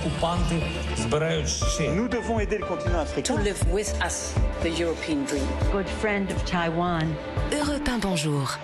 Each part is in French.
окупанти збирають ще. Nous devons aider le continent to africain. live with us the European dream. good friend of Taiwan. Europe 1, bonjour.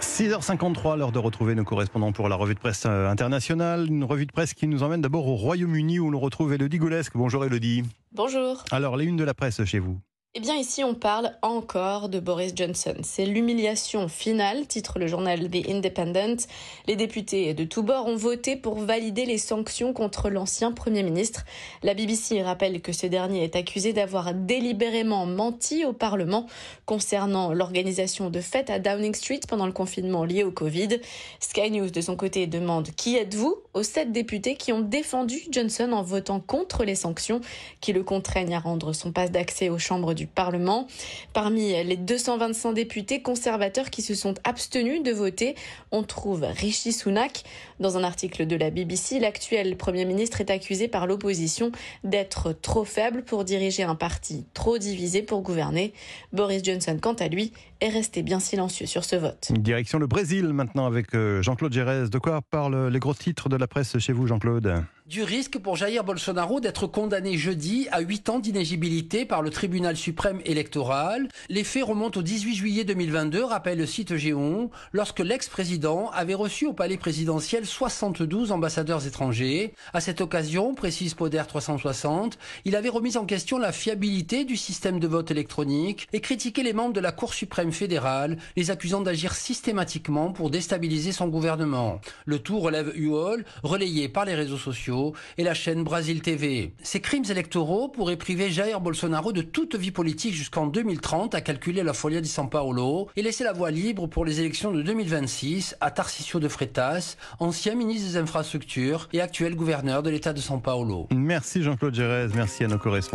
6h53, l'heure de retrouver nos correspondants pour la revue de presse euh, internationale. Une revue de presse qui nous emmène d'abord au Royaume-Uni où l'on retrouve Elodie Goulesque. Bonjour Elodie. Bonjour. Alors, les unes de la presse chez vous. Eh bien ici on parle encore de Boris Johnson. C'est l'humiliation finale, titre le journal The Independent. Les députés de tous bords ont voté pour valider les sanctions contre l'ancien Premier ministre. La BBC rappelle que ce dernier est accusé d'avoir délibérément menti au Parlement concernant l'organisation de fêtes à Downing Street pendant le confinement lié au Covid. Sky News de son côté demande qui êtes-vous? aux sept députés qui ont défendu Johnson en votant contre les sanctions qui le contraignent à rendre son passe d'accès aux chambres du Parlement. Parmi les 225 députés conservateurs qui se sont abstenus de voter, on trouve Rishi Sunak. Dans un article de la BBC, l'actuel Premier ministre est accusé par l'opposition d'être trop faible pour diriger un parti, trop divisé pour gouverner. Boris Johnson, quant à lui, est resté bien silencieux sur ce vote. Direction le Brésil maintenant avec euh, Jean-Claude Gérez. De quoi parlent les gros titres de la presse chez vous, Jean-Claude? Du risque pour Jair Bolsonaro d'être condamné jeudi à 8 ans d'inégibilité par le tribunal suprême électoral. Les faits remontent au 18 juillet 2022, rappelle le site Géon, lorsque l'ex-président avait reçu au palais présidentiel 72 ambassadeurs étrangers. À cette occasion, précise Poder 360, il avait remis en question la fiabilité du système de vote électronique et critiqué les membres de la Cour suprême fédérale, les accusant d'agir systématiquement pour déstabiliser son gouvernement. Le tout relève UOL, relayé par les réseaux sociaux et la chaîne Brasil TV. Ces crimes électoraux pourraient priver Jair Bolsonaro de toute vie politique jusqu'en 2030, a calculé la Folia di San Paolo, et laisser la voie libre pour les élections de 2026 à Tarcisio de Freitas, ancien ministre des Infrastructures et actuel gouverneur de l'État de San Paolo. Merci Jean-Claude Gérez, merci à nos correspondants.